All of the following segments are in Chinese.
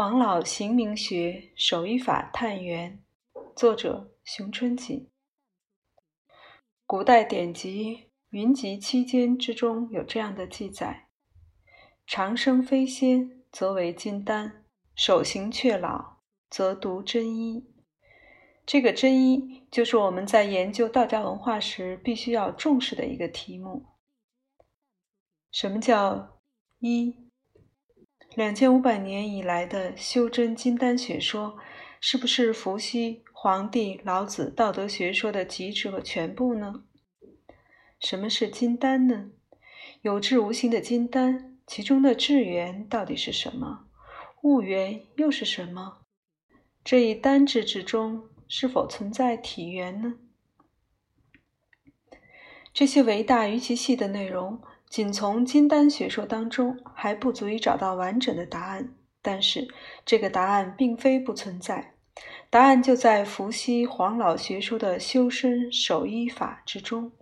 黄老行名学手艺法探源，作者熊春锦。古代典籍《云集七间》之中有这样的记载：长生飞仙，则为金丹；手行却老，则读真一。这个真一，就是我们在研究道家文化时必须要重视的一个题目。什么叫一？两千五百年以来的修真金丹学说，是不是伏羲、黄帝、老子道德学说的极致和全部呢？什么是金丹呢？有质无形的金丹，其中的质源到底是什么？物源又是什么？这一丹质之中，是否存在体源呢？这些维大于其细的内容。仅从金丹学说当中还不足以找到完整的答案，但是这个答案并非不存在，答案就在伏羲、黄老学说的修身守医法之中。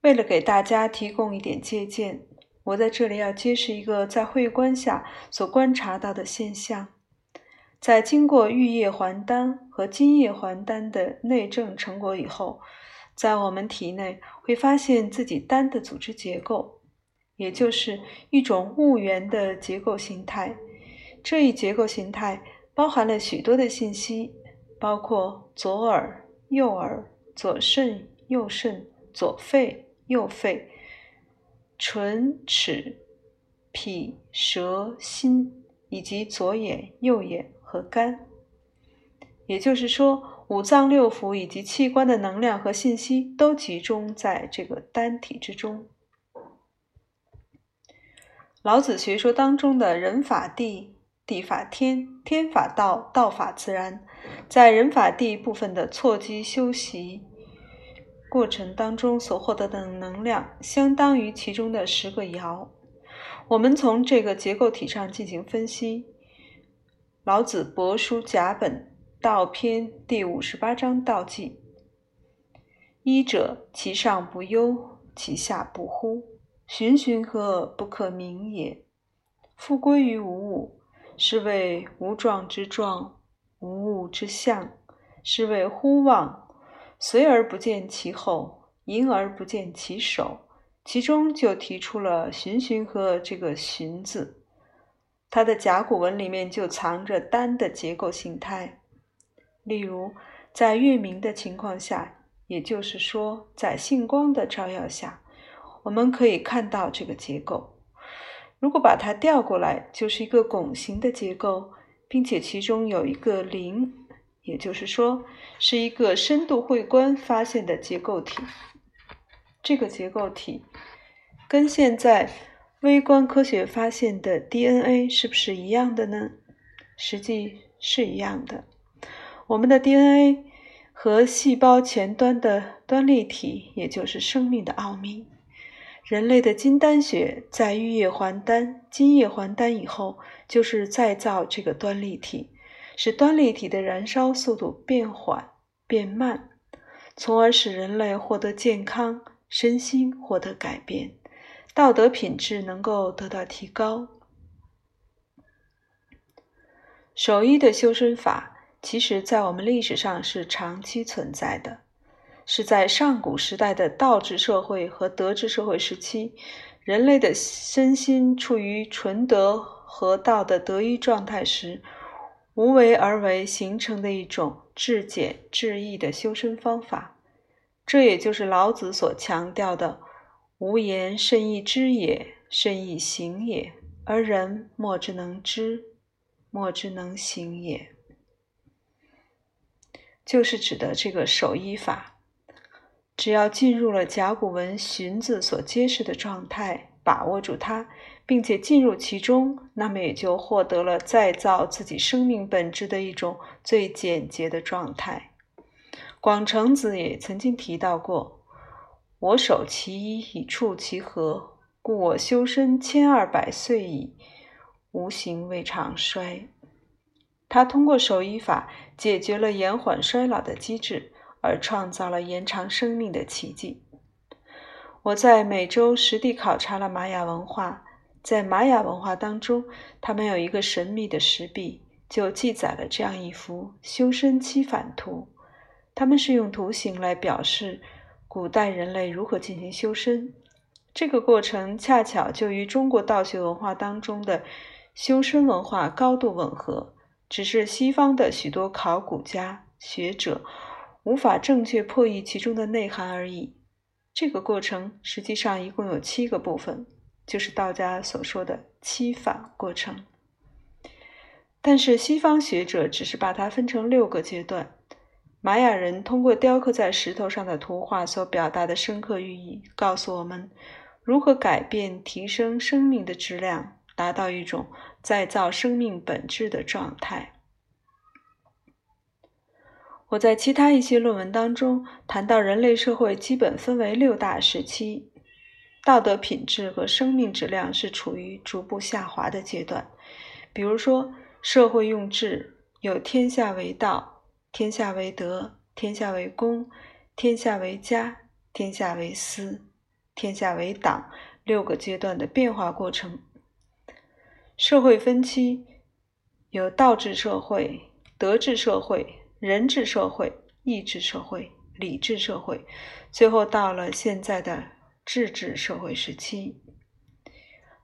为了给大家提供一点借鉴，我在这里要揭示一个在会观下所观察到的现象：在经过玉液还丹和金液还丹的内证成果以后。在我们体内会发现自己单的组织结构，也就是一种物源的结构形态。这一结构形态包含了许多的信息，包括左耳、右耳、左肾、右肾、左肺、右肺、唇、齿、脾、舌、心，以及左眼、右眼和肝。也就是说。五脏六腑以及器官的能量和信息都集中在这个丹体之中。老子学说当中的人法地，地法天，天法道，道法自然，在人法地部分的错机修习过程当中所获得的能量，相当于其中的十个爻。我们从这个结构体上进行分析。老子帛书甲本。道篇第五十八章道记：一者，其上不忧，其下不忽，循循和不可名也。复归于无物，是谓无状之状，无物之象，是谓忽望。随而不见其后，迎而不见其首。其中就提出了“循循和”这个“循”字，它的甲骨文里面就藏着单的结构形态。例如，在月明的情况下，也就是说，在星光的照耀下，我们可以看到这个结构。如果把它调过来，就是一个拱形的结构，并且其中有一个零，也就是说，是一个深度会观发现的结构体。这个结构体跟现在微观科学发现的 DNA 是不是一样的呢？实际是一样的。我们的 DNA 和细胞前端的端粒体，也就是生命的奥秘。人类的金丹血在玉液还丹、金液还丹以后，就是再造这个端粒体，使端粒体的燃烧速度变缓、变慢，从而使人类获得健康，身心获得改变，道德品质能够得到提高。手艺的修身法。其实，在我们历史上是长期存在的，是在上古时代的道治社会和德治社会时期，人类的身心处于纯德和道的得一状态时，无为而为形成的一种至简至易的修身方法。这也就是老子所强调的“无言甚易知也，甚易行也，而人莫之能知，莫之能行也”。就是指的这个守一法，只要进入了甲骨文“寻”字所揭示的状态，把握住它，并且进入其中，那么也就获得了再造自己生命本质的一种最简洁的状态。广成子也曾经提到过：“我守其一以处其和，故我修身千二百岁矣，无形未尝衰。”他通过守医法解决了延缓衰老的机制，而创造了延长生命的奇迹。我在美洲实地考察了玛雅文化，在玛雅文化当中，他们有一个神秘的石壁，就记载了这样一幅修身七反图。他们是用图形来表示古代人类如何进行修身。这个过程恰巧就与中国道学文化当中的修身文化高度吻合，只是西方的许多考古家学者无法正确破译其中的内涵而已。这个过程实际上一共有七个部分。就是道家所说的七法过程，但是西方学者只是把它分成六个阶段。玛雅人通过雕刻在石头上的图画所表达的深刻寓意，告诉我们如何改变、提升生命的质量，达到一种再造生命本质的状态。我在其他一些论文当中谈到，人类社会基本分为六大时期。道德品质和生命质量是处于逐步下滑的阶段。比如说，社会用治有“天下为道”“天下为德”“天下为公”“天下为家”“天下为私”“天下为党”六个阶段的变化过程。社会分期有道治社会、德治社会、人治社会、义治社会、礼治社会，最后到了现在的。智治社会时期，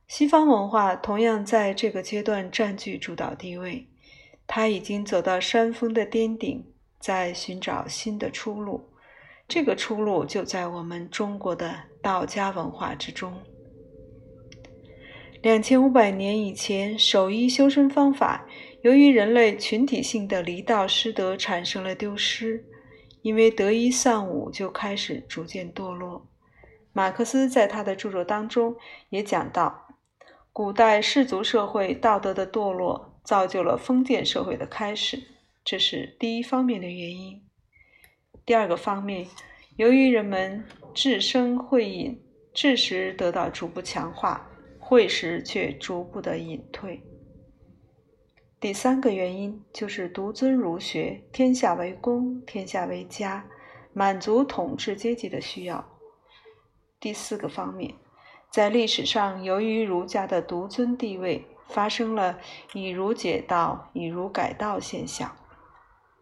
西方文化同样在这个阶段占据主导地位。它已经走到山峰的巅顶，在寻找新的出路。这个出路就在我们中国的道家文化之中。两千五百年以前，守一修身方法，由于人类群体性的离道失德，产生了丢失。因为得一丧五，就开始逐渐堕落。马克思在他的著作当中也讲到，古代氏族社会道德的堕落，造就了封建社会的开始，这是第一方面的原因。第二个方面，由于人们智生会隐，智识得到逐步强化，会时却逐步的隐退。第三个原因就是独尊儒学，天下为公，天下为家，满足统治阶级的需要。第四个方面，在历史上，由于儒家的独尊地位，发生了以儒解道、以儒改道现象。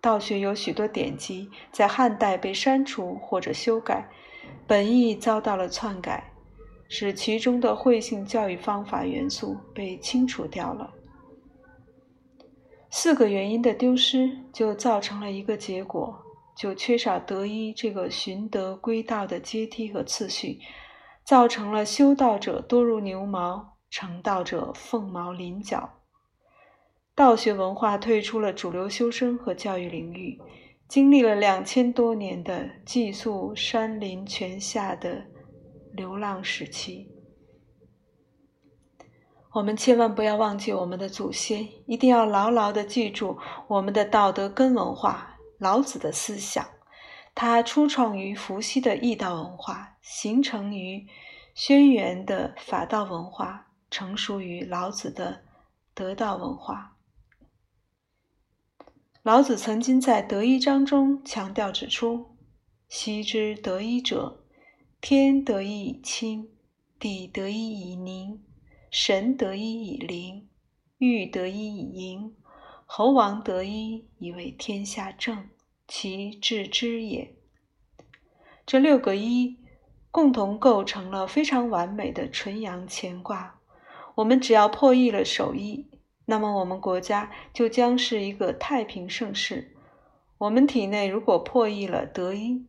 道学有许多典籍在汉代被删除或者修改，本意遭到了篡改，使其中的会性教育方法元素被清除掉了。四个原因的丢失，就造成了一个结果。就缺少德一这个循德归道的阶梯和次序，造成了修道者多如牛毛，成道者凤毛麟角。道学文化退出了主流修身和教育领域，经历了两千多年的寄宿山林泉下的流浪时期。我们千万不要忘记我们的祖先，一定要牢牢的记住我们的道德根文化。老子的思想，它初创于伏羲的易道文化，形成于轩辕的法道文化，成熟于老子的得道文化。老子曾经在《德一章》中强调指出：“昔之得一者，天得一以清，地得一以宁，神得一以灵，玉得一以盈。”猴王得一，以为天下正，其治之也。这六个一共同构成了非常完美的纯阳乾卦。我们只要破译了首一，那么我们国家就将是一个太平盛世。我们体内如果破译了得一，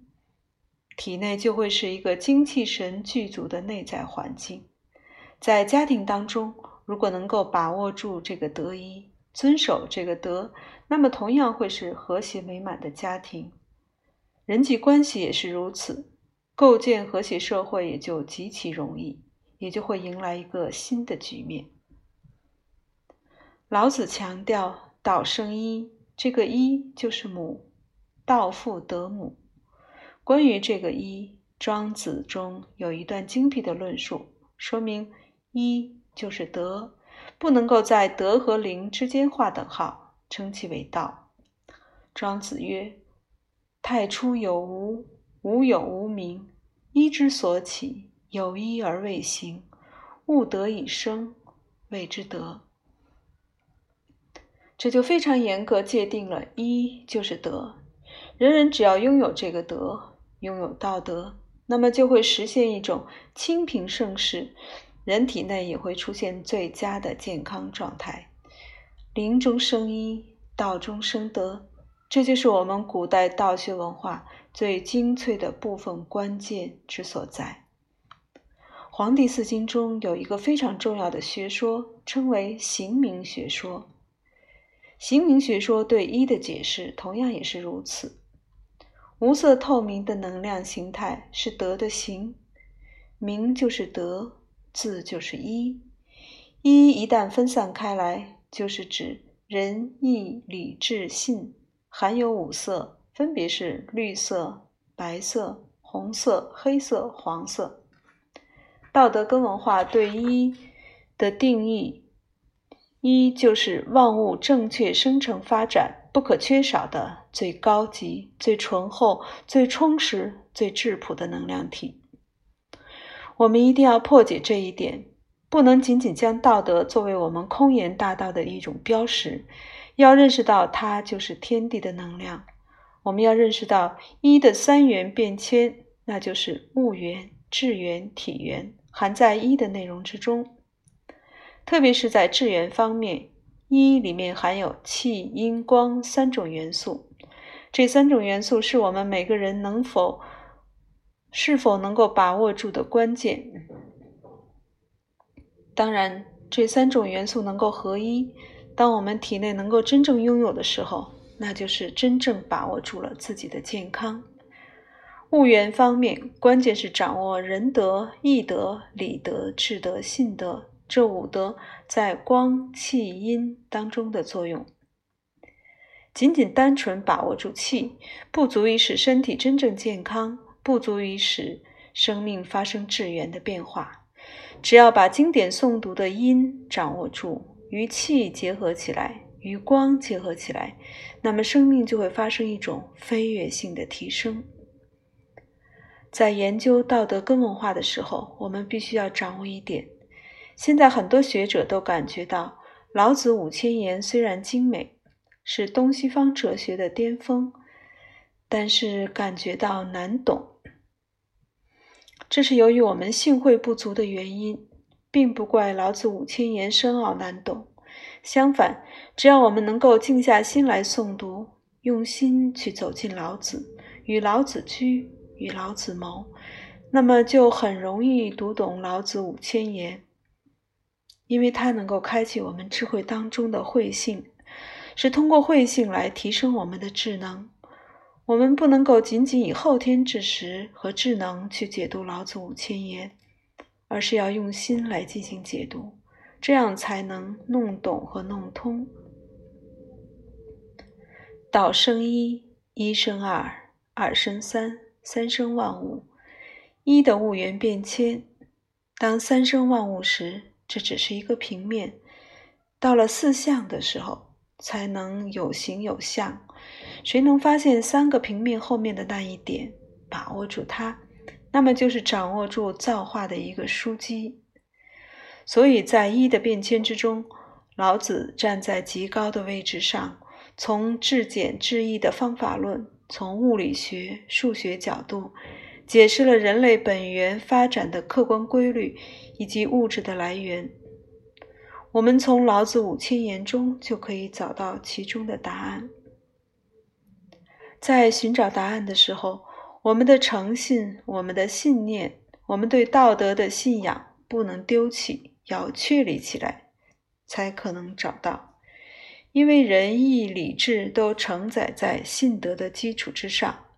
体内就会是一个精气神具足的内在环境。在家庭当中，如果能够把握住这个德一。遵守这个德，那么同样会是和谐美满的家庭，人际关系也是如此，构建和谐社会也就极其容易，也就会迎来一个新的局面。老子强调“道生一”，这个一就是母，道父得母。关于这个一，庄子中有一段精辟的论述，说明一就是德。不能够在德和灵之间画等号，称其为道。庄子曰：“太初有无，无有无名。一之所起，有一而未形。物得以生，谓之德。这就非常严格界定了一就是德。人人只要拥有这个德，拥有道德，那么就会实现一种清平盛世，人体内也会出现最佳的健康状态。灵中生一，道中生德，这就是我们古代道学文化最精粹的部分关键之所在。《黄帝四经》中有一个非常重要的学说，称为形名学说。形名学说对一的解释同样也是如此。无色透明的能量形态是德的形，名就是德，字就是一。一一旦分散开来，就是指仁义礼智信，含有五色，分别是绿色、白色、红色、黑色、黄色。道德跟文化对一的定义。一就是万物正确生成发展不可缺少的最高级、最醇厚、最充实、最质朴的能量体。我们一定要破解这一点，不能仅仅将道德作为我们空言大道的一种标识，要认识到它就是天地的能量。我们要认识到一的三元变迁，那就是物元、质元、体元，含在一的内容之中。特别是在质元方面，一里面含有气、阴、光三种元素。这三种元素是我们每个人能否、是否能够把握住的关键。当然，这三种元素能够合一，当我们体内能够真正拥有的时候，那就是真正把握住了自己的健康。物元方面，关键是掌握仁德、义德、礼德、智德、信德。这五德在光气阴当中的作用，仅仅单纯把握住气，不足以使身体真正健康，不足以使生命发生质源的变化。只要把经典诵读的音掌握住，与气结合起来，与光结合起来，那么生命就会发生一种飞跃性的提升。在研究道德根文化的时候，我们必须要掌握一点。现在很多学者都感觉到，老子五千言虽然精美，是东西方哲学的巅峰，但是感觉到难懂。这是由于我们性会不足的原因，并不怪老子五千言深奥难懂。相反，只要我们能够静下心来诵读，用心去走进老子，与老子居，与老子谋，那么就很容易读懂老子五千言。因为它能够开启我们智慧当中的慧性，是通过慧性来提升我们的智能。我们不能够仅仅以后天之识和智能去解读老子五千言，而是要用心来进行解读，这样才能弄懂和弄通。道生一，一生二，二生三，三生万物。一的物源变迁，当三生万物时。这只是一个平面，到了四象的时候，才能有形有象。谁能发现三个平面后面的那一点，把握住它，那么就是掌握住造化的一个枢机。所以在一的变迁之中，老子站在极高的位置上，从至简至易的方法论，从物理学、数学角度，解释了人类本源发展的客观规律。以及物质的来源，我们从老子五千言中就可以找到其中的答案。在寻找答案的时候，我们的诚信、我们的信念、我们对道德的信仰不能丢弃，要确立起来，才可能找到。因为仁义礼智都承载在信德的基础之上。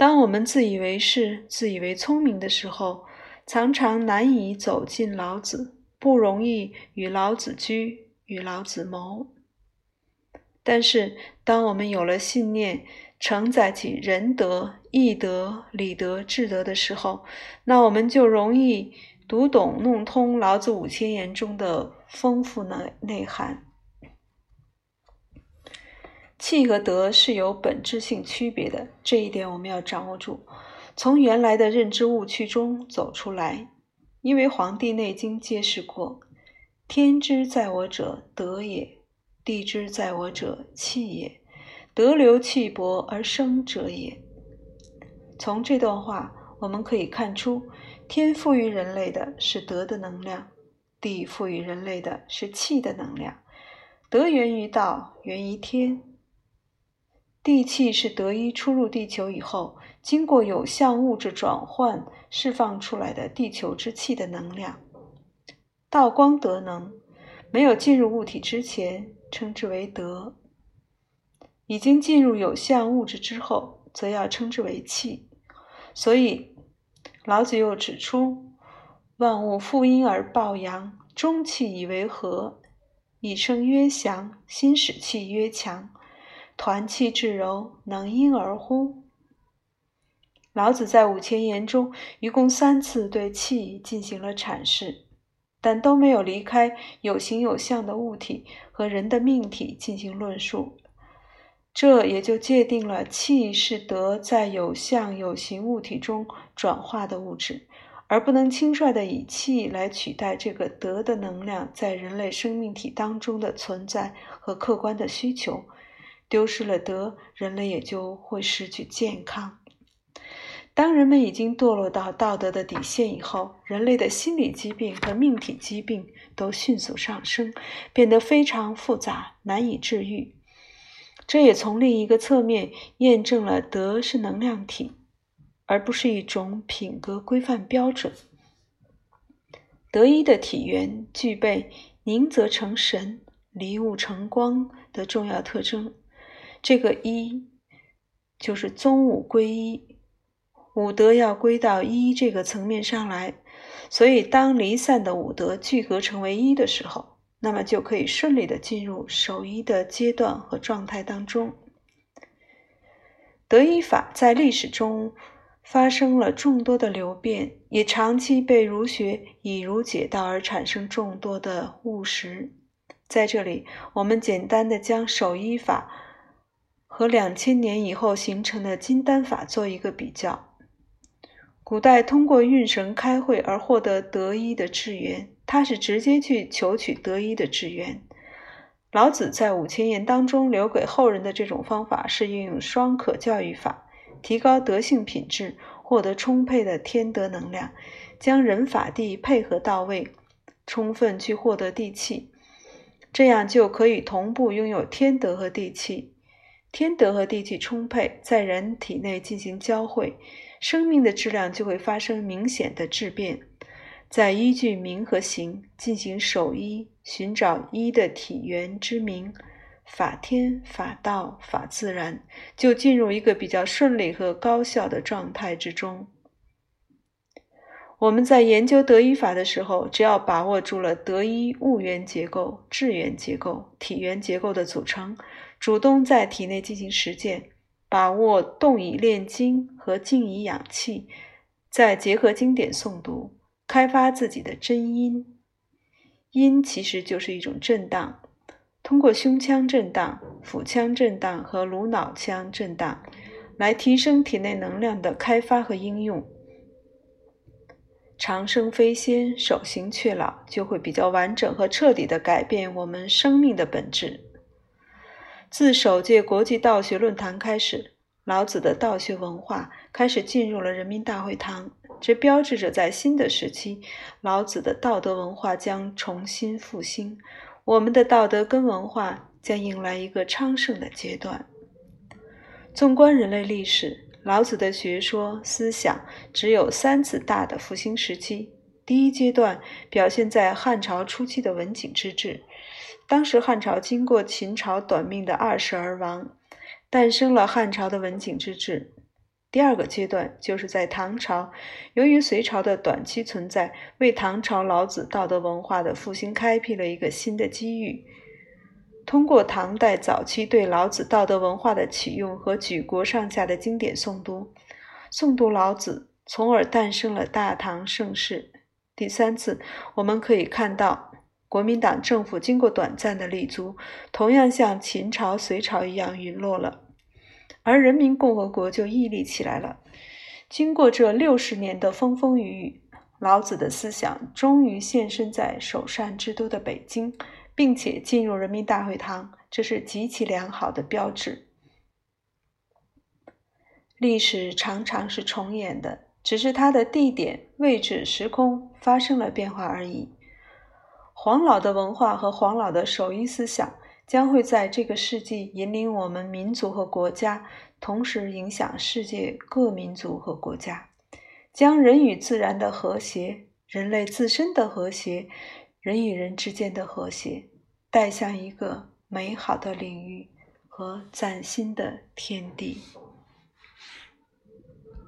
当我们自以为是、自以为聪明的时候，常常难以走进老子，不容易与老子居，与老子谋。但是，当我们有了信念，承载起仁德、义德、礼德、智德的时候，那我们就容易读懂、弄通老子五千言中的丰富内内涵。气和德是有本质性区别的，这一点我们要掌握住。从原来的认知误区中走出来，因为《黄帝内经》揭示过，天之在我者，德也；地之在我者，气也。德流气薄而生者也。从这段话，我们可以看出，天赋予人类的是德的能量，地赋予人类的是气的能量。德源于道，源于天。地气是德一出入地球以后，经过有相物质转换释放出来的地球之气的能量。道光德能，没有进入物体之前，称之为德；已经进入有相物质之后，则要称之为气。所以，老子又指出：“万物负阴而抱阳，中气以为和，以生曰祥，心使气曰强。团气至柔，能因而乎？”老子在五千言中，一共三次对气进行了阐释。但都没有离开有形有相的物体和人的命体进行论述，这也就界定了气是德在有相有形物体中转化的物质，而不能轻率的以气来取代这个德的能量在人类生命体当中的存在和客观的需求。丢失了德，人类也就会失去健康。当人们已经堕落到道德的底线以后，人类的心理疾病和命体疾病都迅速上升，变得非常复杂，难以治愈。这也从另一个侧面验证了德是能量体，而不是一种品格规范标准。德一的体源具备宁则成神，离物成光的重要特征。这个一就是宗五归一。五德要归到一这个层面上来，所以当离散的五德聚合成为一的时候，那么就可以顺利的进入守一的阶段和状态当中。德一法在历史中发生了众多的流变，也长期被儒学以儒解道而产生众多的误识。在这里，我们简单的将守一法和两千年以后形成的金丹法做一个比较。古代通过运神开会而获得得一的智源，他是直接去求取得一的智源。老子在五千言当中留给后人的这种方法是运用双可教育法，提高德性品质，获得充沛的天德能量，将人法地配合到位，充分去获得地气，这样就可以同步拥有天德和地气。天德和地气充沛，在人体内进行交汇。生命的质量就会发生明显的质变，再依据名和形进行守一，寻找一的体源之名，法天、法道、法自然，就进入一个比较顺利和高效的状态之中。我们在研究德一法的时候，只要把握住了德一物源结构、质源结构、体源结构的组成，主动在体内进行实践。把握动以炼精和静以养气，再结合经典诵读，开发自己的真音。音其实就是一种震荡，通过胸腔震荡、腹腔震荡和颅脑腔震荡，来提升体内能量的开发和应用。长生飞仙，手行却老，就会比较完整和彻底的改变我们生命的本质。自首届国际道学论坛开始，老子的道学文化开始进入了人民大会堂，这标志着在新的时期，老子的道德文化将重新复兴，我们的道德跟文化将迎来一个昌盛的阶段。纵观人类历史，老子的学说思想只有三次大的复兴时期。第一阶段表现在汉朝初期的文景之治。当时汉朝经过秦朝短命的二世而亡，诞生了汉朝的文景之治。第二个阶段就是在唐朝，由于隋朝的短期存在，为唐朝老子道德文化的复兴开辟了一个新的机遇。通过唐代早期对老子道德文化的启用和举国上下的经典诵读，诵读老子，从而诞生了大唐盛世。第三次，我们可以看到。国民党政府经过短暂的立足，同样像秦朝、隋朝一样陨落了，而人民共和国就屹立起来了。经过这六十年的风风雨雨，老子的思想终于现身在首善之都的北京，并且进入人民大会堂，这是极其良好的标志。历史常常是重演的，只是它的地点、位置、时空发生了变化而已。黄老的文化和黄老的守一思想将会在这个世纪引领我们民族和国家，同时影响世界各民族和国家，将人与自然的和谐、人类自身的和谐、人与人之间的和谐带向一个美好的领域和崭新的天地。